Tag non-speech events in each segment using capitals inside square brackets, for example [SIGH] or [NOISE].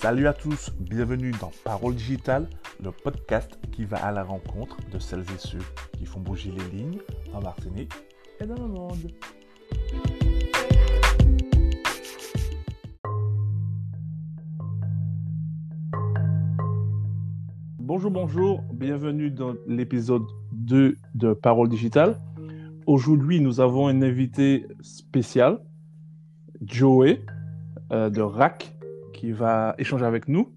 Salut à tous, bienvenue dans Parole Digitale, le podcast qui va à la rencontre de celles et ceux qui font bouger les lignes en Martinique et dans le monde. Bonjour, bonjour, bienvenue dans l'épisode 2 de Parole Digitale. Aujourd'hui, nous avons un invité spécial, Joey euh, de RAC, qui va échanger avec nous.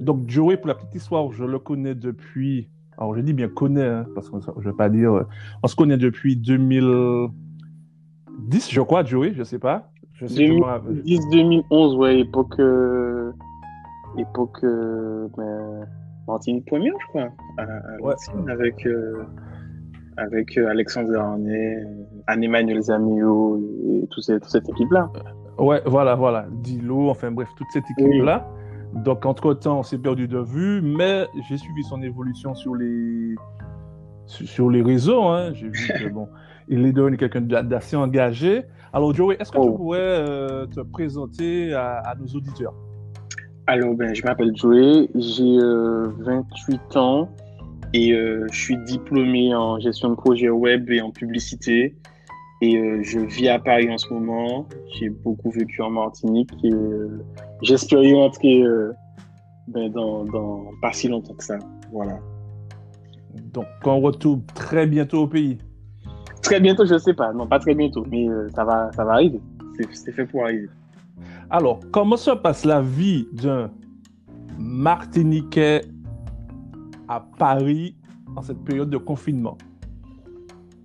Donc, Joey, pour la petite histoire, je le connais depuis. Alors, je dis bien connais, hein, parce que je ne vais pas dire. euh, On se connaît depuis 2010, je crois, Joey, je ne sais pas. Je sais que je me rappelle. 2010-2011, ouais, époque. euh, époque. euh, ben, Martine Première, je crois. À, à Ouais. Martine, avec. euh, avec euh, Alexandre Arnay, Anne-Emmanuel Zamio et tout ces- toute cette équipe-là. Ouais, voilà, voilà. Dilo, enfin bref, toute cette équipe-là. Donc, entre-temps, on s'est perdu de vue, mais j'ai suivi son évolution sur les, sur les réseaux. Hein. J'ai vu que, bon, [LAUGHS] il est devenu quelqu'un d'a- d'assez engagé. Alors, Joey, est-ce que tu Oh. pourrais euh, te présenter à, à nos auditeurs? Alors, ben, je m'appelle Joey, j'ai euh, 28 ans et euh, je suis diplômé en gestion de projet web et en publicité. Et euh, je vis à Paris en ce moment. J'ai beaucoup vécu en Martinique et euh, j'espère y rentrer euh, ben, dans, dans pas si longtemps que ça. Voilà. Donc, on retrouve très bientôt au pays. Très bientôt, je sais pas. Non, pas très bientôt, mais euh, ça, va, ça va arriver. C'est fait pour arriver. Alors, comment se passe la vie d'un Martiniquais à Paris en cette période de confinement?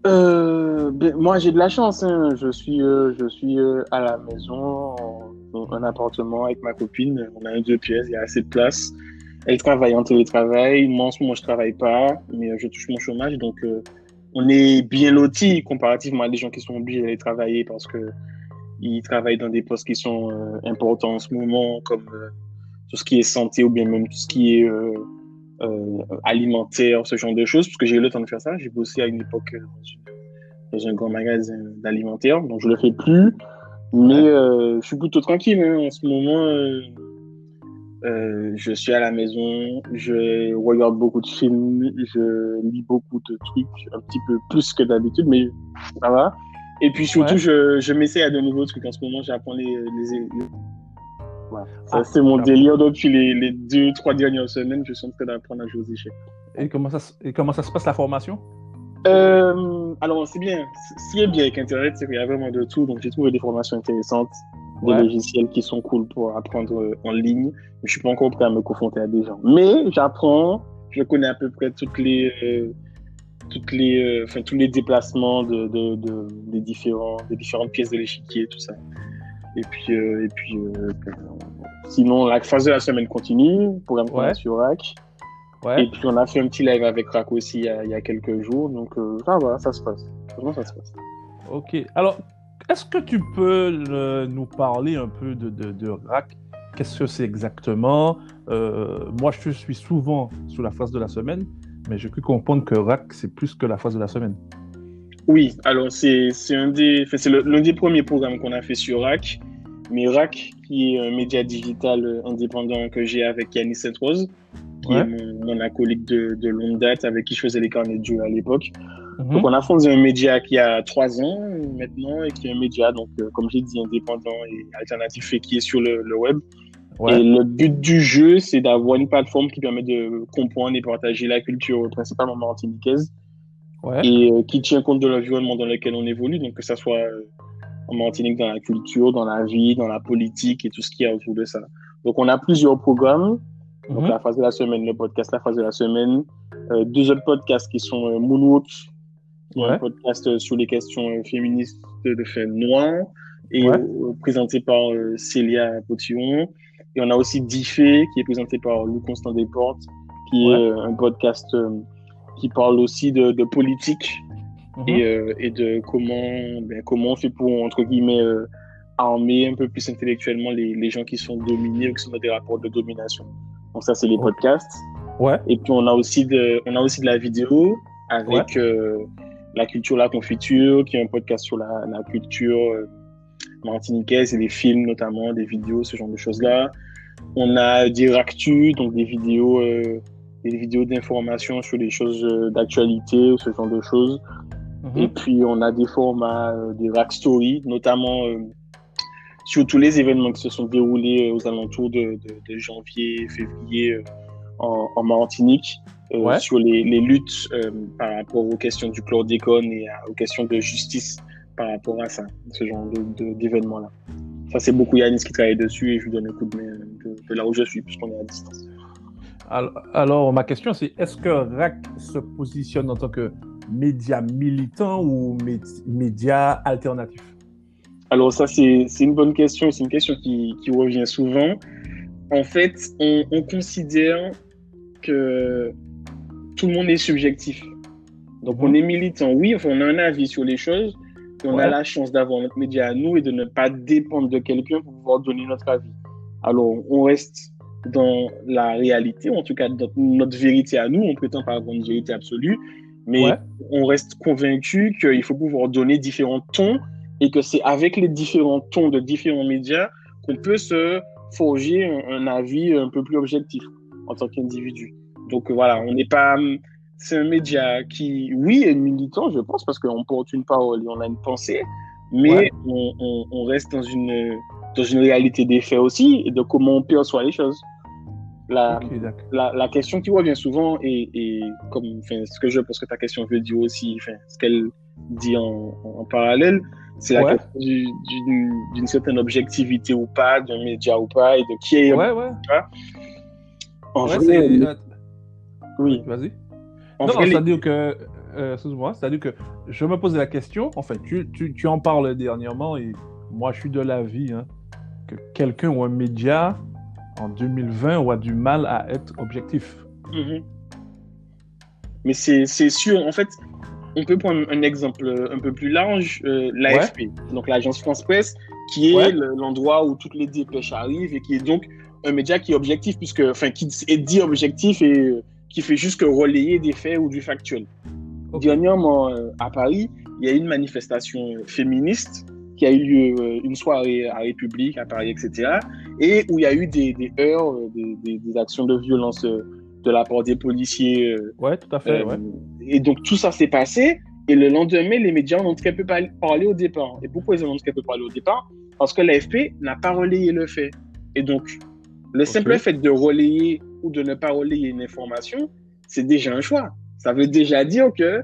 Euh, ben, moi, j'ai de la chance. hein. Je suis, euh, je suis euh, à la maison, en- un appartement avec ma copine. On a deux pièces, il y a assez de place. Elle travaille en télétravail. Moi, en ce moment, je travaille pas, mais euh, je touche mon chômage. Donc, euh, on est bien lotis comparativement à des gens qui sont obligés d'aller travailler parce que ils travaillent dans des postes qui sont euh, importants en ce moment, comme tout ce qui est santé ou bien même tout ce qui est euh, alimentaire, ce genre de choses, parce que j'ai eu le temps de faire ça. J'ai bossé à une époque euh, dans, un grand magasin d'alimentaire, donc je le fais plus. Mais euh, je suis plutôt tranquille hein. en ce moment. euh, euh, je suis à la maison, je regarde beaucoup de films, je lis beaucoup de trucs, un petit peu plus que d'habitude, mais ça va. Et puis surtout, Ouais. je, je m'essaie à de nouveaux trucs. En ce moment, j'apprends les, les, les- Voilà. Ça, Ah, c'est mon délire depuis les, les deux, trois dernières semaines. Je suis en train d'apprendre à jouer aux échecs. et comment, ça, se- et comment ça se passe la formation? Euh, alors, c'est bien. Ce qui est bien avec Internet, c'est qu'il y a vraiment de tout. Donc, j'ai trouvé des formations intéressantes, des logiciels qui sont cool pour apprendre euh, en ligne. Je suis pas encore prêt à me confronter à des gens. Mais j'apprends. Je connais à peu près toutes les, euh, toutes les, euh, enfin, tous les déplacements de, de, de- des différents, des différentes pièces de l'échiquier, tout ça. Et puis, euh, et puis, euh, sinon, la phase de la semaine continue. Programme Ouais. sur Rack. Ouais. Et puis on a fait un petit live avec Rack aussi il y a, il y a quelques jours, donc euh, ça va, ça se passe. Franchement, ça se passe. Ok. Alors, est-ce que tu peux euh, nous parler un peu de, de, de RAC Qu'est-ce que c'est exactement? Euh, Moi, je suis souvent sur la phase de la semaine, mais j'ai cru comprendre que RAC, c'est plus que la phase de la semaine. Oui, alors c'est c'est un des, le- l'un des premiers programmes qu'on a fait sur Rack, mais Rack qui est un média digital euh, indépendant que j'ai avec Yannis Sainte-Rose, qui Ouais. est mon, mon acolyte de, de longue date avec qui je faisais les carnets de jeu à l'époque. Mhm. Donc on a fondé un média qui a trois ans maintenant et qui est un média donc euh, comme j'ai dit indépendant et alternatif et qui est sur le, le web. Ouais. Et le but du jeu, c'est d'avoir une plateforme qui permet de comprendre et partager la culture principalement martiniquaise Ouais. et euh, qui tient compte de l'environnement dans lequel on évolue, donc que ça soit euh, en Martinique dans la culture, dans la vie, dans la politique et tout ce qu'il y a autour de ça. Donc on a plusieurs programmes, donc Mhm. la phase de la semaine, le podcast, la phase de la semaine, euh, deux autres podcasts qui sont Moonwalk, Ouais. un podcast sur les questions féministes de, de fait noir, et Ouais. présenté par Célia Potillon. Et on a aussi Diffé, qui est présenté par Lou Constant Desportes, qui est un podcast qui parle aussi de, de politique Mhm. et, euh, et de comment, ben, comment on fait pour, entre guillemets, euh, armer un peu plus intellectuellement les, les gens qui sont dominés ou qui sont dans des rapports de domination. Donc ça, c'est les podcasts. Ouais. Et puis on a aussi de, on a aussi de la vidéo avec euh, la culture, la confiture, qui est un podcast sur la, la culture euh, martiniquaise et des films notamment, des vidéos, ce genre de choses-là. On a des ractus, donc des vidéos, euh, des vidéos d'information sur les choses euh, d'actualité ou ce genre de choses. Mhm. Et puis, on a des formats, euh, des rack stories, notamment euh, sur tous les événements qui se sont déroulés euh, aux alentours de, de- de janvier, février euh, en, en Martinique, euh, Ouais. sur les, les luttes euh, par rapport aux questions du chlordécone et à- aux questions de justice par rapport à ça, ce genre de- d'événements-là. Ça, c'est beaucoup Yanis qui travaille dessus et je lui donne un coup de main de là où je suis, puisqu'on est à distance. Alors, alors, ma question, c'est est-ce que RAC se positionne en tant que média militant ou mé- média alternatif? Alors ça, c'est une bonne question. C'est une question qui, qui revient souvent. En fait, on, on considère que tout le monde est subjectif. Donc, Mhm. on est militant, oui, enfin, on a un avis sur les choses, et on a la chance d'avoir notre média à nous et de ne pas dépendre de quelqu'un pour pouvoir donner notre avis. Alors, on reste dans la réalité, ou en tout cas dans notre vérité à nous. On prétend pas avoir une vérité absolue, mais Ouais. on reste convaincu qu'il faut pouvoir donner différents tons et que c'est avec les différents tons de différents médias qu'on peut se forger un, un avis un peu plus objectif en tant qu'individu. Donc voilà, on n'est pas. C'est un média qui, oui, est militant, je pense, parce qu'on porte une parole et on a une pensée, mais Ouais. on, on- on reste dans une, dans une réalité des faits aussi et de comment on perçoit les choses. La, la, la question qui revient souvent et, et comme enfin, ce que je pense que ta question veut dire aussi, enfin, ce qu'elle dit en, en parallèle, c'est la Ouais. question du- d'une d'une certaine objectivité ou pas, d'un média ou pas, et de qui est Ouais, ouais. en Ouais, vrai. euh, Oui, Vas-y. en Non, les- c'est-à-dire que, euh, excuse-moi, c'est-à-dire que je me posais la question, enfin, tu, tu, tu en parles dernièrement et moi, je suis de l'avis hein, que quelqu'un ou un média en 2020 aura du mal à être objectif. Mhm. Mais c'est sûr, en fait, on peut prendre un exemple un peu plus large, euh, l'AFP, donc l'agence France Presse, qui est Ouais. l'endroit où toutes les dépêches arrivent et qui est donc un média qui est objectif, puisque, enfin, qui est dit objectif et euh, qui fait juste que relayer des faits ou du factuel. Ok. Dernièrement, euh, à Paris, il y a eu une manifestation féministe qui a eu lieu euh, une soirée à République, à Paris, etc. Et où il y a eu des, des heurts, euh, des, des- des actions de violence euh, de la part des policiers. Ouais, tout à fait. euh, ouais. Et donc tout ça s'est passé. Et le lendemain, les médias en ont très peu par- parlé au départ. Et pourquoi ils en ont très peu parlé au départ? Parce que l'AFP n'a pas relayé le fait. Et donc, le simple fait de relayer ou de ne pas relayer une information, c'est déjà un choix. Ça veut déjà dire que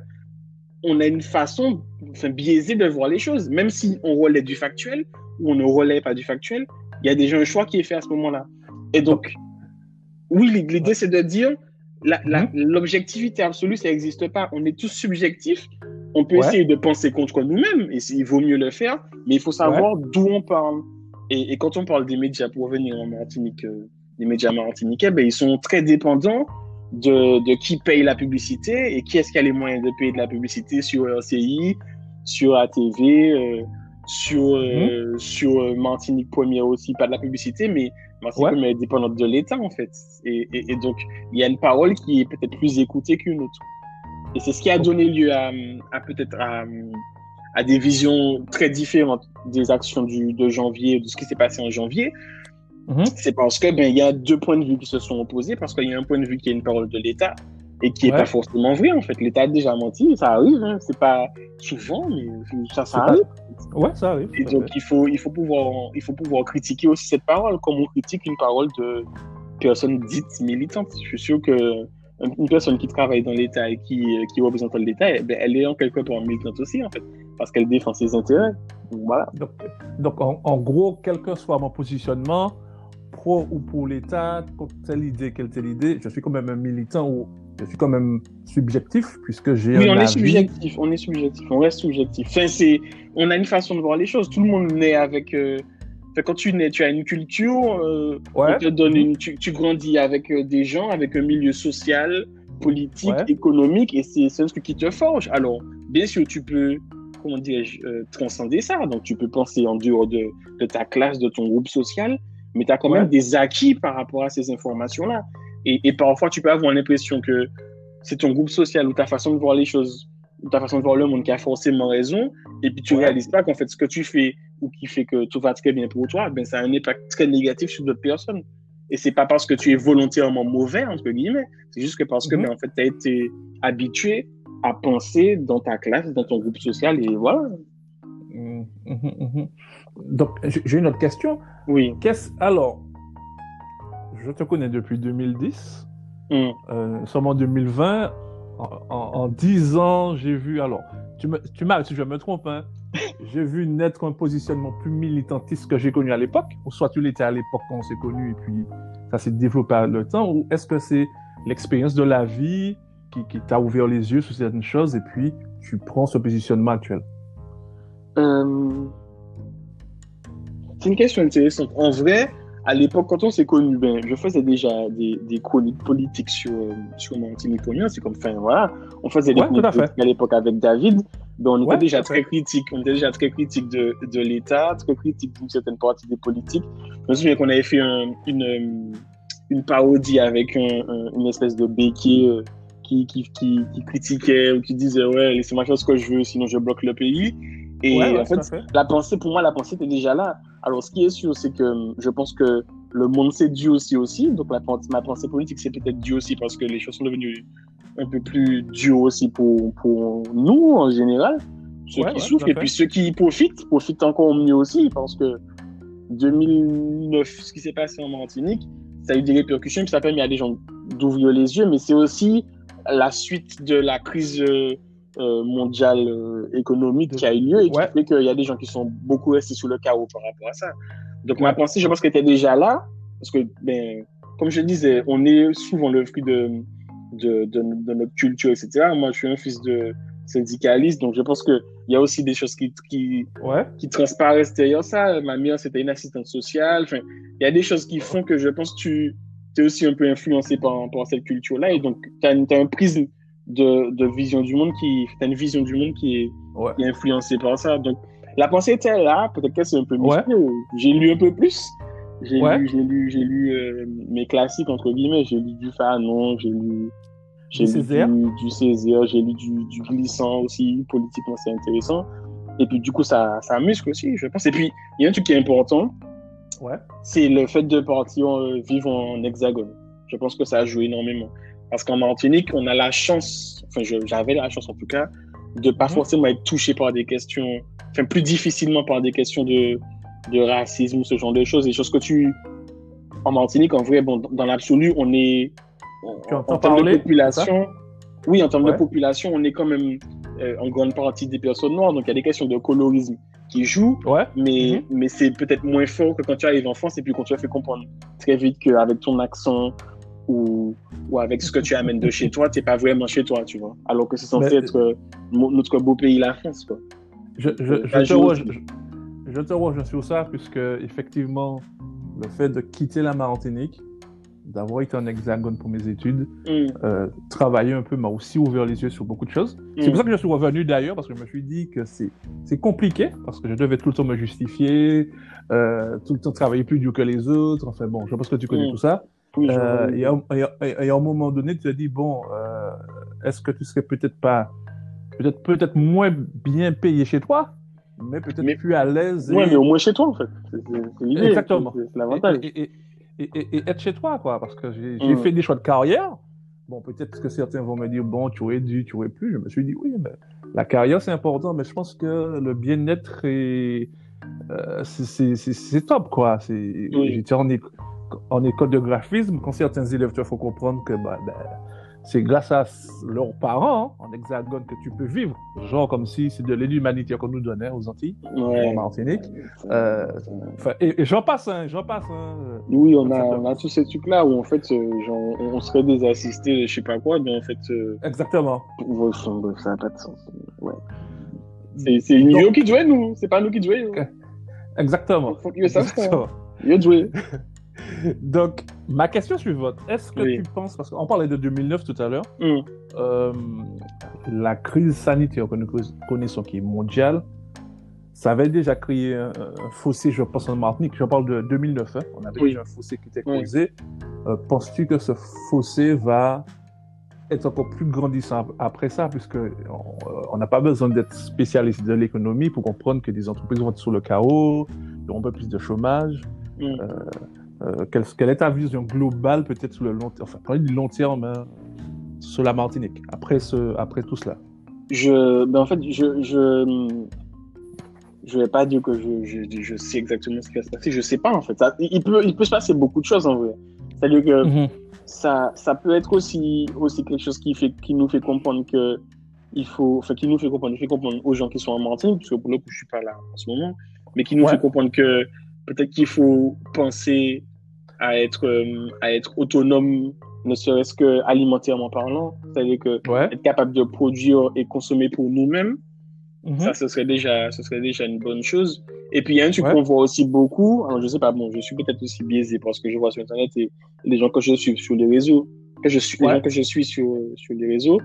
on a une façon enfin, biaisée de voir les choses. Même si on relaie du factuel ou on ne relaie pas du factuel, il y a déjà un choix qui est fait à ce moment-là. Et donc, oui, l'idée, c'est de dire Mhm. l'objectivité absolue, ça n'existe pas. On est tous subjectifs. On peut Ouais. essayer de penser contre nous-mêmes, et il vaut mieux le faire, mais il faut savoir d'où on parle. Et, et quand on parle des médias, pour revenir en Martinique, euh, les médias martiniquais, ben, ils sont très dépendants de, de qui paye la publicité et qui est-ce qui a les moyens de payer de la publicité sur RCI, sur ATV, euh, sur, euh, sur euh, Martinique Première aussi, pas de la publicité, mais Martinique Ouais. Première est dépendante de l'État en fait. Et, et, et donc, il y a une parole qui est peut-être plus écoutée qu'une autre. Et c'est ce qui a donné lieu à, à peut-être à, à des visions très différentes des actions du, de janvier, de ce qui s'est passé en janvier. Mhm. C'est parce que ben il y a deux points de vue qui se sont opposés parce qu'il y a un point de vue qui est une parole de l'État et qui est Ouais. pas forcément vrai en fait. L'État a déjà menti, ça arrive, hein. c'est pas souvent, mais ça, pas- arrive. Ouais, ça arrive. Et donc fait. il faut il faut pouvoir il faut pouvoir critiquer aussi cette parole comme on critique une parole de personne dite militante. Je suis sûr que une personne qui travaille dans l'État et qui, qui représente l'État, eh ben, elle est en quelque part militante aussi, en fait, parce qu'elle défend ses intérêts. Donc, voilà. Donc, donc en, en gros, quel que soit mon positionnement, pro ou pour l'État, contre telle idée, quelle telle idée, je suis quand même un militant ou je suis quand même subjectif puisque j'ai Oui, un on est subjectif, on est subjectif, on reste subjectif. Enfin, c'est, on a une façon de voir les choses. Tout le monde naît avec. euh, quand tu nais, tu as une culture, euh, Ouais. on te donne une, tu, tu grandis avec euh, des gens, avec un milieu social, politique, Ouais. économique, et c'est truc qui te forge. Alors, bien sûr, tu peux, comment dirais-je, euh, transcender ça. Donc, tu peux penser en dehors de, de ta classe, de ton groupe social, mais tu as quand Ouais. même des acquis par rapport à ces informations-là. Et, et parfois, tu peux avoir l'impression que c'est ton groupe social ou ta façon de voir les choses, ou ta façon de voir le monde qui a forcément raison, et puis tu Ouais. réalises pas qu'en fait, ce que tu fais ou qui fait que tout va très bien pour toi, ben, ça a un impact très négatif sur d'autres personnes. Et c'est pas parce que tu es volontairement mauvais, entre guillemets. C'est juste que parce que, Mhm. ben, en fait, tu as été habitué à penser dans ta classe, dans ton groupe social, et voilà. Mhm, mhm, mhm. Donc, j'ai une autre question. Oui. Qu'est-ce alors Je te connais depuis 2010. Mm. Euh, nous sommes en 2020. En, en- en 10 ans, j'ai vu. Alors, tu me- tu m'as, si je me trompe, hein, [LAUGHS] j'ai vu naître un positionnement plus militantiste que j'ai connu à l'époque. Ou soit tu l'étais à l'époque quand on s'est connu et puis ça s'est développé avec le temps. Ou est-ce que c'est l'expérience de la vie qui, qui t'a ouvert les yeux sur certaines choses et puis tu prends ce positionnement actuel? Euh, C'est une question intéressante. En vrai, à l'époque, quand on s'est connus, ben, je faisais déjà des, des chroniques politiques sur, euh, sur Union. C'est comme, enfin, voilà. On faisait des Ouais, chroniques à fait. politiques à l'époque avec David. Ben, on était Ouais, déjà très critique. On était déjà très critique de, de l'État, très critique d'une certaine partie des politiques. Je me souviens qu'on avait fait un- une, euh, une parodie avec un- un- une espèce de béquet euh, qui, qui, qui, qui critiquait ou qui disait, ouais, laissez-moi faire ce que je veux, sinon je bloque le pays. Et Ouais, ouais, en fait, la pensée, pour moi, la pensée était déjà là. Alors, ce qui est sûr, c'est que euh, je pense que le monde s'est dû aussi aussi. Donc, la, ma pensée politique, c'est peut-être dû aussi parce que les choses sont devenues un peu plus dures aussi pour, pour nous, en général. Ceux Ouais, qui souffrent et fait. puis ceux qui profitent, profitent encore mieux aussi parce que 2009, ce qui s'est passé en Martinique, ça a eu des répercussions, puis ça a permis à des gens d'ouvrir les yeux, mais c'est aussi la suite de la crise euh, euh, mondiale euh, économique qui a eu lieu et qui Ouais. fait qu'il y a des gens qui sont beaucoup restés sous le chaos par rapport à ça. Donc ma pensée, je pense qu'elle était déjà là, parce que, ben, comme je le disais, on est souvent le fruit de, de, de, de notre culture, etc. Moi, je suis un fils de syndicaliste, donc je pense qu'il y a aussi des choses qui, qui, Ouais. qui transparaissent derrière ça. Ma mère, c'était une assistante sociale. Enfin, il y a des choses qui font que je pense que tu es aussi un peu influencé par, par cette culture-là. Et donc, tu as, un prisme de, de vision du monde qui, t'as une vision du monde qui est, Ouais. qui est influencée par ça. Donc, la pensée était là. Peut-être que c'est un peu Ouais. musclé. J'ai lu un peu plus. J'ai Ouais. lu, j'ai lu, j'ai lu euh, mes classiques, entre guillemets. J'ai lu du Fanon, j'ai lu, j'ai Du lu Césaire. du, du Césaire, j'ai lu du, du glissant aussi. Politiquement, c'est intéressant. Et puis, du coup, ça, ça muscle aussi, je pense. Et puis, il y a un truc qui est important, Ouais. c'est le fait de partir euh, vivre en hexagone. Je pense que ça joue énormément. Parce qu'en Martinique, on a la chance, enfin, j'avais la chance en tout cas, de pas Mhm. forcément être touché par des questions, enfin, plus difficilement par des questions de, de racisme ou ce genre de choses. Des choses que tu. En Martinique, en vrai, bon, dans l'absolu, on est. Tu En, termes de population. Oui, en termes Ouais. de population, on est quand même euh, en grande partie des personnes noires. Donc, il y a des questions de colorisme qui jouent Ouais. mais, mais c'est peut-être moins fort que quand tu arrives en France et puis quand tu as fait comprendre très vite qu'avec ton accent ou, ou avec ce que tu amènes de chez toi, tu n'es pas vraiment chez toi, tu vois. Alors que c'est censé Mais- être euh, notre beau pays, la France, quoi. Je, je, je, te aussi. je, je te rejoins sur ça, puisque effectivement, le fait de quitter la Martinique, d'avoir été en hexagone pour mes études, Mm, euh, travailler un peu m'a aussi ouvert les yeux sur beaucoup de choses. C'est mm, pour ça que je suis revenu d'ailleurs, parce que je me suis dit que c'est c'est compliqué, parce que je devais tout le temps me justifier, euh, tout le temps travailler plus dur que les autres. Enfin bon, je pense que tu connais Mm. tout ça. Oui, Euh, et, à, et à- et à un moment donné, tu te dis, bon, euh, est-ce que tu serais peut-être pas, peut-être peut-être moins bien payé chez toi, mais peut-être Mais- plus à l'aise. et- Ouais, mais au moins chez toi, en fait. C'est l'idée. Exactement. C'est c'est l'avantage. et, être chez toi, quoi, parce que j'ai j'ai Mm. fait des choix de carrière. Bon, peut-être que certains vont me dire, bon, tu aurais dû, tu aurais pu. Je me suis dit, oui, mais la carrière, c'est important, mais je pense que le bien-être est, euh, c'est- c'est c'est- c'est top, quoi. C'est- Oui. J'étais en, en école de graphisme, quand certains élèves te font comprendre que bah, ben, c'est grâce à leurs parents, hein, en hexagone, que tu peux vivre. Genre comme si c'est de l'aide humanitaire qu'on nous donnait aux Antilles, Ouais. en Martinique. Euh, et, et j'en passe, hein, j'en passe. Hein. Oui, on a, on a tous ces trucs-là où, en fait, euh, genre, on serait des assistés, je sais pas quoi, mais en fait, euh, Exactement. Ça n'a pas de sens. Ouais. C'est New York qui jouait, nous. C'est pas nous qui jouons. Exactement. Faut que ça fasse. Exactement. Yo joué. [LAUGHS] [LAUGHS] Donc, ma question suivante. Est-ce que Oui. tu penses, parce qu'on parlait de 2009 tout à l'heure, Hum, euh, la crise sanitaire que nous connaissons, qui est mondiale, ça avait déjà créé un, un fossé, je pense, en Martinique. Je parle de 2009. hein. On avait Oui. déjà un fossé qui était Oui. creusé. Euh, Penses-tu que ce fossé va être encore plus grandissant après ça, puisque on euh, on n'a pas besoin d'être spécialiste de l'économie pour comprendre que des entreprises vont être sous le chaos, il y aura un peu plus de chômage. euh, quelle, quelle, est ta vision globale, peut-être sur le long terme, enfin, pas du long terme, hein, sur la Martinique, après, ce, après tout cela? Je, ben en fait, je, je, je vais pas dire que je, je, je, sais exactement ce qui va se passer. Je sais pas, en fait. Ça, il, peut, il peut se passer beaucoup de choses, en vrai. C'est-à-dire que mm-hmm. ça, ça peut être aussi, aussi quelque chose qui, fait, qui nous fait comprendre que il faut, enfin, qui nous fait comprendre, fait comprendre aux gens qui sont en Martinique, parce que pour le coup, je suis pas là en ce moment, mais qui nous ouais. fait comprendre que peut-être qu'il faut penser à être, euh, à être autonome ne serait-ce que alimentairement parlant, c'est-à-dire que ouais. être capable de produire et consommer pour nous-mêmes, Mhm. ça ce serait déjà ce serait déjà une bonne chose. Et puis il y a un truc Ouais. qu'on voit aussi beaucoup, alors je sais pas, bon, je suis peut-être aussi biaisé parce que je vois sur internet et les gens que je suis sur les réseaux, que je suis, les Ouais. gens que je suis sur sur les réseaux,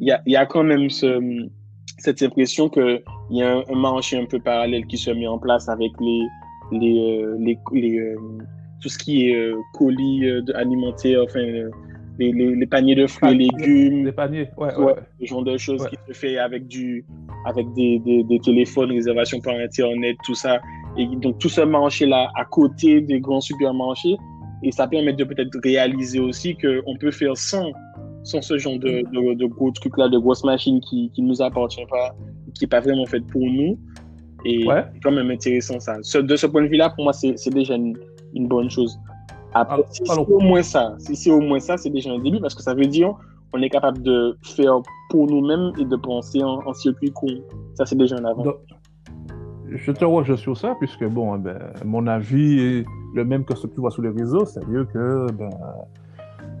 il y a il y a quand même ce cette impression que il y a un, un marché un peu parallèle qui se met en place avec les les euh, les, les euh, tout ce qui est euh, colis alimentaires, enfin les, les, les paniers de fruits et légumes, Les paniers, ouais, ouais. Ouais, ce genre de choses Ouais. qui se fait avec du, avec des, des, des téléphones, réservation par internet, tout ça. Et donc tout ce marché-là à côté des grands supermarchés, et ça permet de peut-être réaliser aussi que on peut faire sans, sans ce genre de, de, de gros trucs-là, de grosses machines qui, qui nous appartient pas, qui est pas vraiment fait pour nous. Et Ouais. c'est quand même intéressant ça. De ce point de vue-là, pour moi, c'est déjà une, une bonne chose. Après, Alors- si c'est au moins ça, si c'est au moins ça, c'est déjà un début parce que ça veut dire on est capable de faire pour nous-mêmes et de penser en, en circuit court. Ça, c'est déjà un avant. Donc, je te rejoins sur ça, puisque bon, eh ben, mon avis est le même que ce que tu vois sur les réseaux, c'est-à-dire que ben,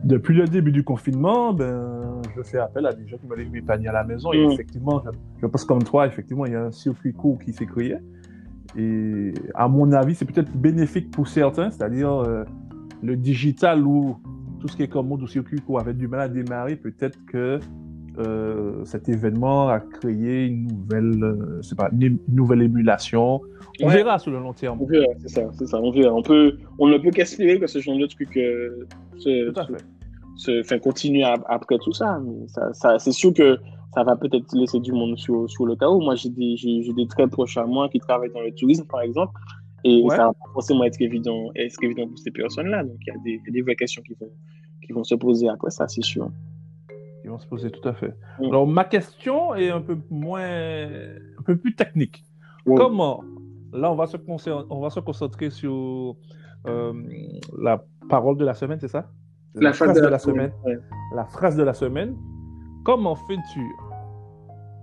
depuis le début du confinement, ben, je fais appel à des gens qui me livrent mes paniers à la maison. Et Mm. effectivement, je, je pense comme toi, effectivement, il y a un circuit court qui s'est créé. Et à mon avis, c'est peut-être bénéfique pour certains, c'est-à-dire euh, le digital ou tout ce qui est comme mode ou circuit court avait du mal à démarrer. Peut-être que euh, cet événement a créé une nouvelle, euh, pas, une, nouvelle émulation. On Ouais. verra sur le long terme. On verra, c'est ça, c'est ça, on verra. On, peut, on ne peut qu'espérer que ce genre de truc euh, se, Tout à se- fait. se, enfin, continue ap- après tout ça. Mais ça, ça c'est sûr que ça va peut-être laisser du monde sur, sur le chaos. Moi, j'ai des, j'ai, des très proches à moi qui travaillent dans le tourisme, par exemple. Et Ouais. ça va pas forcément être évident, être évident pour ces personnes-là. Donc, il y, a des- il y a des vraies questions qui vont, qui vont se poser après ça, c'est sûr. Ils vont se poser tout à fait. Mm. Alors, ma question est un peu moins, un peu plus technique. Comment, là, on va se concentrer, on va se concentrer sur euh, la parole de la semaine, c'est ça? La phrase de la semaine. Ouais. La phrase de la semaine. Comment fais-tu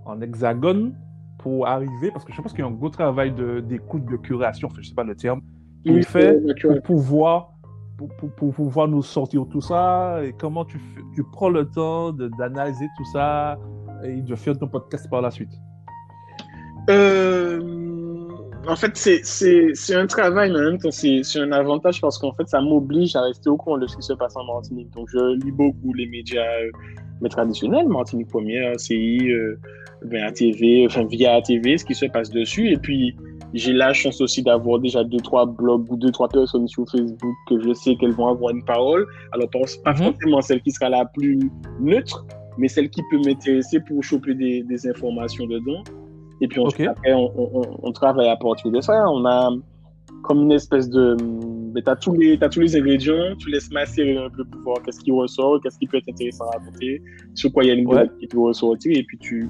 en hexagone pour arriver, parce que je pense qu'il y a un gros travail de- d'écoute, de, curation, enfin, je sais pas le terme, qui Oui, fait pour pouvoir, pour, pouvoir nous sortir tout ça et comment tu, tu prends le temps d'analyser tout ça et de faire ton podcast par la suite? Euh, en fait, c'est- un travail, mais en même temps, c'est c'est un avantage parce qu'en fait, ça m'oblige à rester au courant de ce qui se passe en Martinique. Donc, je lis beaucoup les médias euh, mais traditionnels, Martinique Première, CI, euh, ben, ATV, enfin, via ATV, ce qui se passe dessus. Et puis, j'ai la chance aussi d'avoir déjà deux, trois blogs ou deux, trois personnes sur Facebook que je sais qu'elles vont avoir une parole. Alors, pas Mhm. forcément celle qui sera la plus neutre, mais celle qui peut m'intéresser pour choper des, des informations dedans. Et puis ensuite, Ok. après, on, on, on travaille à partir de ça. On a comme une espèce de... Mais t'as tous, les, t'as tous les ingrédients, tu laisses macérer un peu pour voir qu'est-ce qui ressort, qu'est-ce qui peut être intéressant à raconter, sur quoi il y a une Ouais. qui peut ressortir, et puis tu...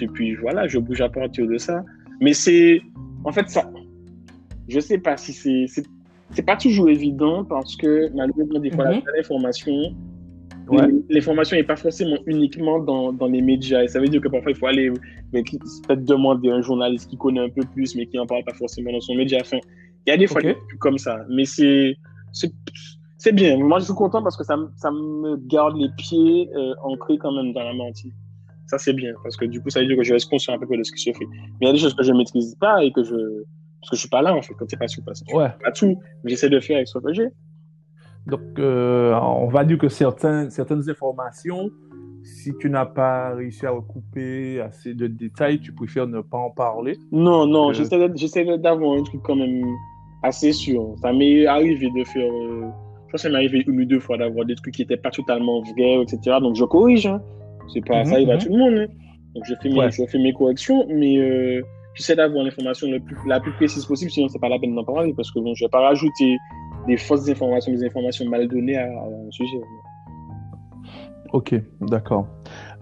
Et puis voilà, je bouge à partir de ça. Mais c'est... En fait, ça... Je sais pas si c'est... c'est- C'est pas toujours évident parce que malheureusement, des fois, Mhm. la l'information Ouais. L'information n'est pas forcément uniquement dans, dans les médias. Et ça veut dire que parfois, il faut aller mais peut-être demander à un journaliste qui connaît un peu plus, mais qui n'en parle pas forcément dans son média. Enfin, il y a des fois Ok. des trucs comme ça. Mais c'est c'est- c'est bien. Moi, je suis content parce que ça, me- ça me garde les pieds euh, ancrés quand même dans la Martinique. Ça, c'est bien. Parce que du coup, ça veut dire que je reste conscient un peu de ce qui se fait. Mais il y a des choses que je ne maîtrise pas et que je... Parce que je suis pas là, en fait, quand tu pas sur place. Ouais. Pas tout. mais J'essaie de faire avec ce que j'ai. Donc, euh, on va dire que certains, certaines informations, si tu n'as pas réussi à recouper assez de détails, tu préfères ne pas en parler. Non, non, Euh, j'essaie d'avoir un truc quand même assez sûr. Ça m'est arrivé de faire. euh, je pense que ça m'est arrivé une ou deux fois d'avoir des trucs qui n'étaient pas totalement vrais, etc. Donc je corrige. Hein. C'est pas, Mhm, ça arrive à mhm. tout le monde. hein. Donc je fais mes, Ouais. je fais mes corrections, mais euh, j'essaie d'avoir l'information le plus, la plus précise possible, sinon c'est pas la peine d'en parler parce que bon, je vais pas rajouter des fausses informations, des informations mal données à, à un sujet. Ok, d'accord.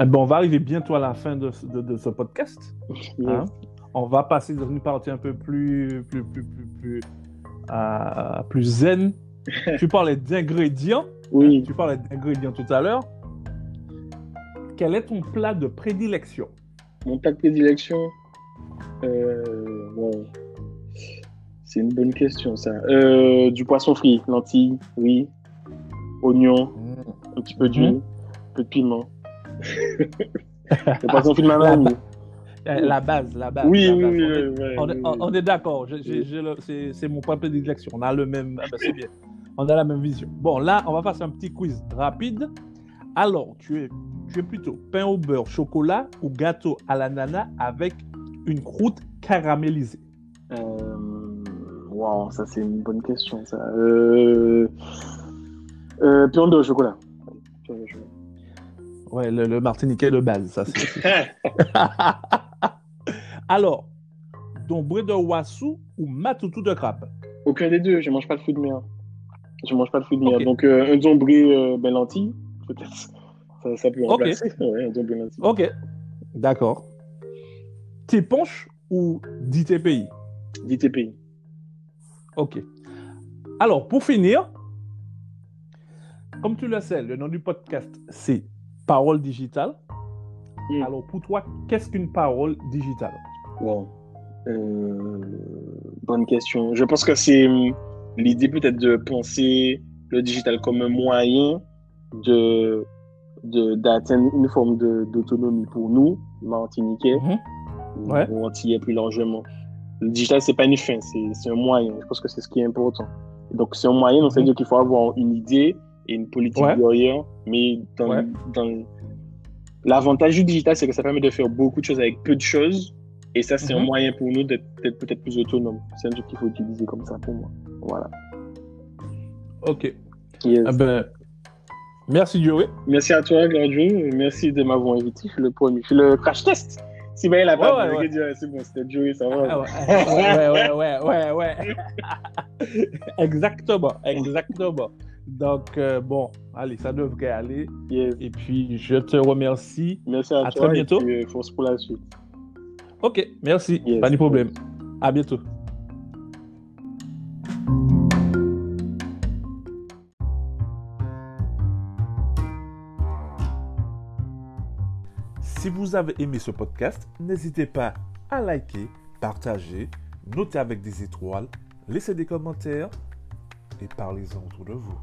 Eh ben, on va arriver bientôt à la fin de, ce- de- de ce podcast. [LAUGHS] hein. On va passer dans une partie un peu plus, plus, plus, plus, plus, euh, plus zen. [LAUGHS] tu parlais d'ingrédients. Oui. Tu parlais d'ingrédients tout à l'heure. Quel est ton plat de prédilection? Mon plat de prédilection, euh, bon, c'est une bonne question ça. Euh, du poisson frit, lentilles, oui, oignons, un petit peu d'huile, un peu de piment. [LAUGHS] Le poisson frit de ma mamie. La base, la base. Oui, la oui, base. oui. On est- oui, oui, On est, oui, on- oui. on est d'accord, c'est c'est mon point de prédilection. On a le même. ah ben, c'est bien. On a la même vision. Bon, là, on va faire un petit quiz rapide. Alors, tu es, tu es plutôt pain au beurre, chocolat ou gâteau à l'ananas avec une croûte caramélisée? Euh, Wow, ça c'est une bonne question ça. Euh... Euh, de de chocolat. Ouais, le, le martiniquais de base, ça c'est. [LAUGHS] Alors, dombré de wassou ou matoutou de crabe Aucun des deux, je mange pas de fruits de mer. Je mange pas de fruits de mer. Donc euh, un dombré euh, ben, peut-être. Ça, ça peut Ok. remplacer. Ouais, un dombré lentilles. Ok, d'accord. Téponche ou DTPI 10 TPI. Ok. Alors, pour finir, comme tu le sais, le nom du podcast, c'est Parole digitale. Mm. Alors, pour toi, qu'est-ce qu'une parole digitale? Wow. Euh, bonne question. Je pense que c'est hum, l'idée peut-être de penser le digital comme un moyen de d'atteindre une forme de- d'autonomie pour nous, Martiniquais, Mhm. Ouais. ou Antillais plus largement. Le digital, c'est pas une fin, c'est c'est un moyen. Je pense que c'est ce qui est important. Donc, c'est un moyen, donc ça veut Mhm. dire qu'il faut avoir une idée et une politique Ouais. derrière, mais dans, Ouais. dans... l'avantage du digital, c'est que ça permet de faire beaucoup de choses avec peu de choses, et ça, c'est un Mhm. moyen pour nous d'être peut-être plus autonome. C'est un truc qu'il faut utiliser comme ça pour moi. Voilà. Ok. Yes. Eh ben, merci, Joey. Merci à toi, Gladue. Merci de m'avoir invité. Le premier. Le crash test. Si ben, il a pas, Ouais, ouais, dire, c'est bon, c'était Joey, ça va. Ah ouais, ouais, ouais, ouais, ouais, ouais. [LAUGHS] exactement, exactement. Donc, euh, bon, allez, ça devrait aller. Yes. Et puis, je te remercie. Merci à, À toi. très bientôt. Et puis, euh, force pour la suite. Ok, merci. Yes. Pas de problème. À bientôt. Si vous avez aimé ce podcast, n'hésitez pas à liker, partager, noter avec des étoiles, laisser des commentaires et parlez-en autour de vous.